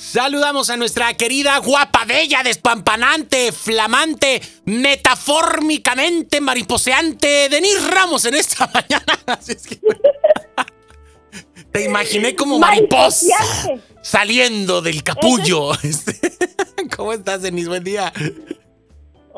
Saludamos a nuestra querida, guapa, bella, despampanante, flamante, metafórmicamente mariposeante Denise Ramos en esta mañana. Te imaginé como mariposa saliendo del capullo. ¿Cómo estás, Denise? Buen día.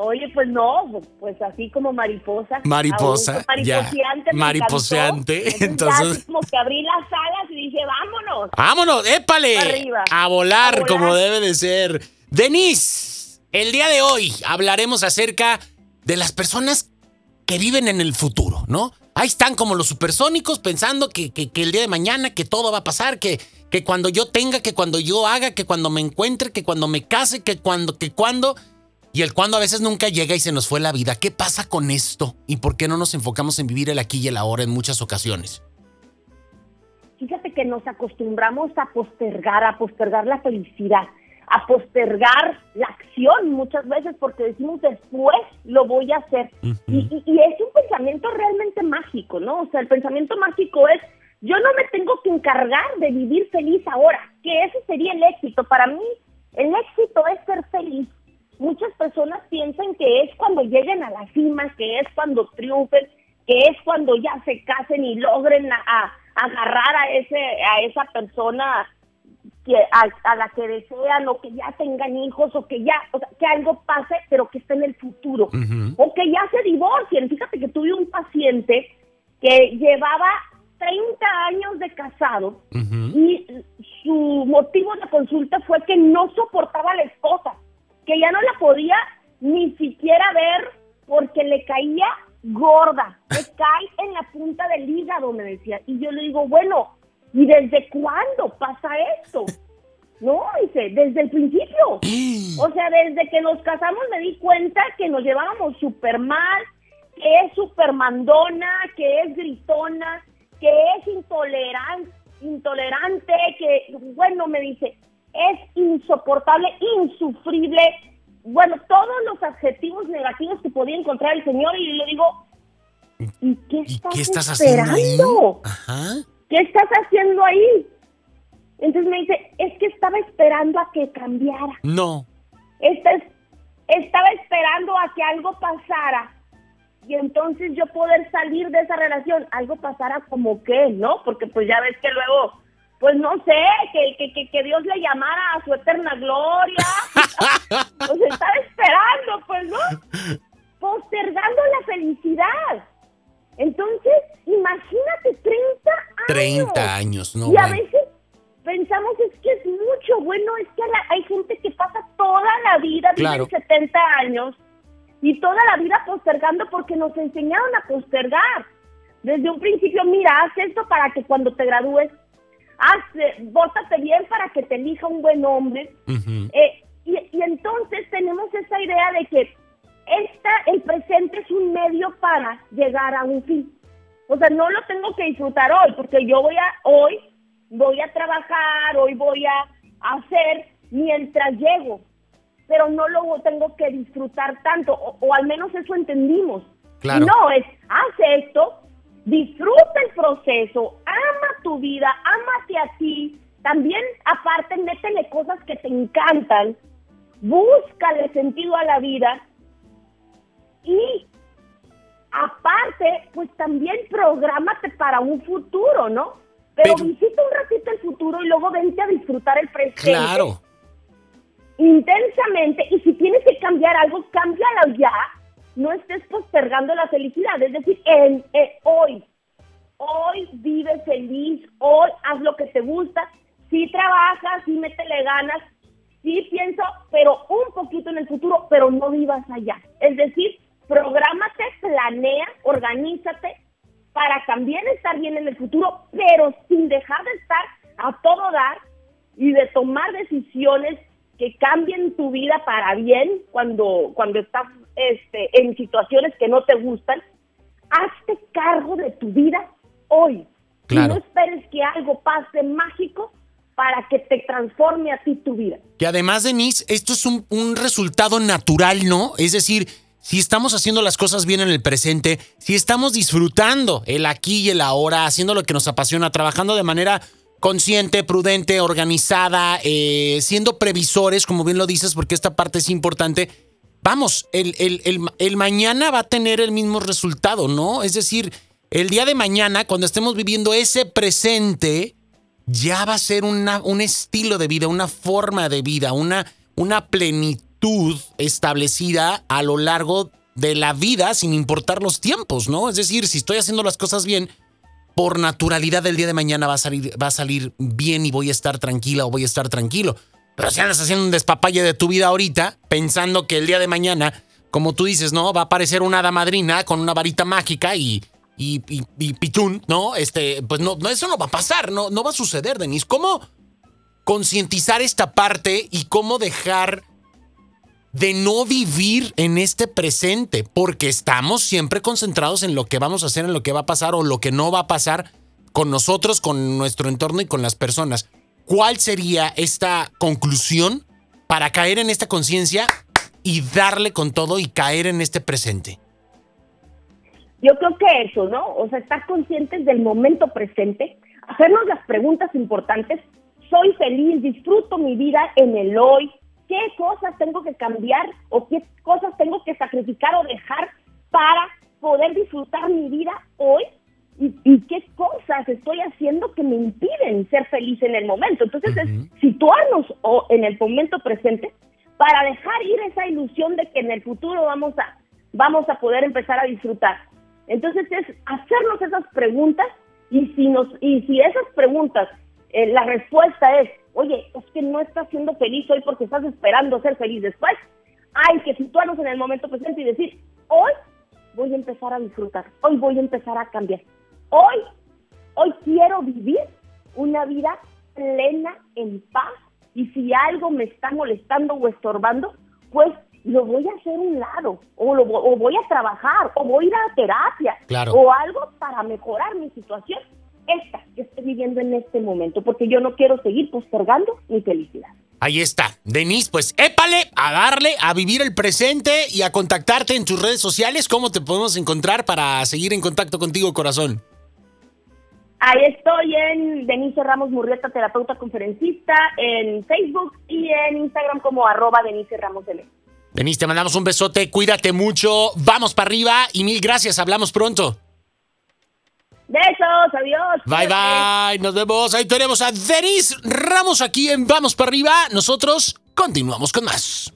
Oye, pues no, pues así como mariposa. Mariposa, ya. Mariposeante. Entonces, como que abrí las alas y dije, vámonos. Vámonos, épale. A volar, a volar como debe de ser. Denise, el día de hoy hablaremos acerca de las personas que viven en el futuro, ¿no? Ahí están como los supersónicos pensando que, que, que, el día de mañana, que todo va a pasar, que, que cuando yo tenga, que cuando yo haga, que cuando me encuentre, que cuando me case, que cuando, que cuando... Y el cuando a veces nunca llega y se nos fue la vida. ¿Qué pasa con esto? ¿Y por qué no nos enfocamos en vivir el aquí y el ahora en muchas ocasiones? Fíjate que nos acostumbramos a postergar, a postergar la felicidad, a postergar la acción muchas veces porque decimos después lo voy a hacer. y, y, es un pensamiento realmente mágico, ¿no? O sea, el pensamiento mágico es yo no me tengo que encargar de vivir feliz ahora, que ese sería el éxito. Para mí, el éxito es ser feliz muchas personas piensan que es cuando lleguen a la cima, que es cuando triunfen, que es cuando ya se casen y logren a, agarrar a ese a esa persona que a, la que desean o que ya tengan hijos o que ya o sea, que algo pase pero que esté en el futuro. O que ya se divorcien. Fíjate que tuve un paciente que llevaba 30 años de casado y su motivo de consulta fue que no soportaba a la esposa que ya no la podía ni siquiera ver porque le caía gorda, le cae en la punta del hígado, me decía. Y yo le digo, bueno, ¿y desde cuándo pasa esto? No, dice, desde el principio. O sea, desde que nos casamos me di cuenta que nos llevábamos súper mal, que es súper mandona, que es gritona, que es intolerante, intolerante, que, bueno, me dice, es insoportable, insufrible, bueno, todos los adjetivos negativos que podía encontrar el Señor y le digo, ¿y qué estás, esperando? ¿Qué estás haciendo ahí? Entonces me dice, es que estaba esperando a que cambiara. No. estaba esperando a que algo pasara y entonces yo poder salir de esa relación, algo pasara como que, ¿no? Porque pues ya ves que luego pues no sé, que, que, que, Dios le llamara a su eterna gloria. pues estaba esperando, pues, ¿no? Postergando la felicidad. Entonces, imagínate, 30 años. 30 años, ¿no? Y a veces pensamos es que es mucho. Bueno, es que hay gente que pasa toda la vida, claro. 70 años, y toda la vida postergando porque nos enseñaron a postergar. Desde un principio, mira, haz esto para que cuando te gradúes hazte, bótate bien para que te elija un buen hombre. Eh, y, entonces tenemos esa idea de que esta, el presente es un medio para llegar a un fin. O sea, no lo tengo que disfrutar hoy, porque yo voy a, hoy voy a trabajar, hoy voy a hacer mientras llego, pero no lo tengo que disfrutar tanto, o, al menos eso entendimos. No, es, haz esto, disfruta el proceso, ama tu vida, ámate a ti. También, aparte, métele cosas que te encantan, búscale sentido a la vida y aparte, pues también prográmate para un futuro, ¿no? Pero, visita un ratito el futuro y luego vente a disfrutar el presente. Claro. Intensamente. Y si tienes que cambiar algo, cámbialo ya no estés postergando la felicidad, es decir, en, hoy, hoy vive feliz, hoy haz lo que te gusta, sí trabajas, sí métele ganas, sí pienso, pero un poquito en el futuro, pero no vivas allá. Es decir, prográmate, planea, organízate para también estar bien en el futuro, pero sin dejar de estar a todo dar y de tomar decisiones que cambien tu vida para bien cuando, cuando estás este, en situaciones que no te gustan, hazte cargo de tu vida hoy. no esperes que algo pase mágico para que te transforme a ti tu vida. Que además, Denise, esto es un, un resultado natural, ¿no? Es decir, si estamos haciendo las cosas bien en el presente, si estamos disfrutando el aquí y el ahora, haciendo lo que nos apasiona, trabajando de manera consciente, prudente, organizada, eh, siendo previsores, como bien lo dices, porque esta parte es importante. Vamos, el, el, mañana va a tener el mismo resultado, ¿no? Es decir, el día de mañana, cuando estemos viviendo ese presente, ya va a ser un estilo de vida, una forma de vida, una, una plenitud establecida a lo largo de la vida sin importar los tiempos, ¿no? Es decir, si estoy haciendo las cosas bien, por naturalidad el día de mañana va a salir, va a salir bien y voy a estar tranquila o voy a estar tranquilo. Pero si andas haciendo un despapalle de tu vida ahorita, pensando que el día de mañana, como tú dices, ¿no? Va a aparecer una hada madrina con una varita mágica y, y, pitún, ¿no? Este, pues no, no, eso no va a pasar, no, no va a suceder, Denise. ¿Cómo concientizar esta parte y cómo dejar de no vivir en este presente, porque estamos siempre concentrados en lo que vamos a hacer, en lo que va a pasar o lo que no va a pasar con nosotros, con nuestro entorno y con las personas. ¿Cuál sería esta conclusión para caer en esta conciencia y darle con todo y caer en este presente? Yo creo que eso, ¿no? O sea, estar conscientes del momento presente, hacernos las preguntas importantes. Soy feliz, disfruto mi vida en el hoy, qué cosas tengo que cambiar o qué cosas tengo que sacrificar o dejar para poder disfrutar mi vida hoy y, qué cosas estoy haciendo que me impiden ser feliz en el momento. Entonces es situarnos o en el momento presente para dejar ir esa ilusión de que en el futuro vamos a, vamos a poder empezar a disfrutar. Entonces es hacernos esas preguntas y si, nos, y si esas preguntas, eh, la respuesta es oye, es que no estás siendo feliz hoy porque estás esperando ser feliz después. Hay que situarnos en el momento presente y decir, hoy voy a empezar a disfrutar, hoy voy a empezar a cambiar. Hoy, hoy quiero vivir una vida plena, en paz, y si algo me está molestando o estorbando, pues lo voy a hacer un lado, o, lo, o voy a trabajar, o voy a ir a terapia, o algo para mejorar mi situación esta que estoy viviendo en este momento, porque yo no quiero seguir postergando mi felicidad. Ahí está. Denise, pues épale a darle, a vivir el presente y a contactarte en tus redes sociales. ¿Cómo te podemos encontrar para seguir en contacto contigo, corazón? Ahí estoy en Denise Ramos Murrieta, terapeuta conferencista, en Facebook y en Instagram como arroba Denise Ramos de Denise, te mandamos un besote, cuídate mucho, vamos para arriba y mil gracias, hablamos pronto. Besos, adiós. Bye, bye. Nos vemos. Ahí tenemos a Denis Ramos aquí en Vamos para arriba. Nosotros continuamos con más.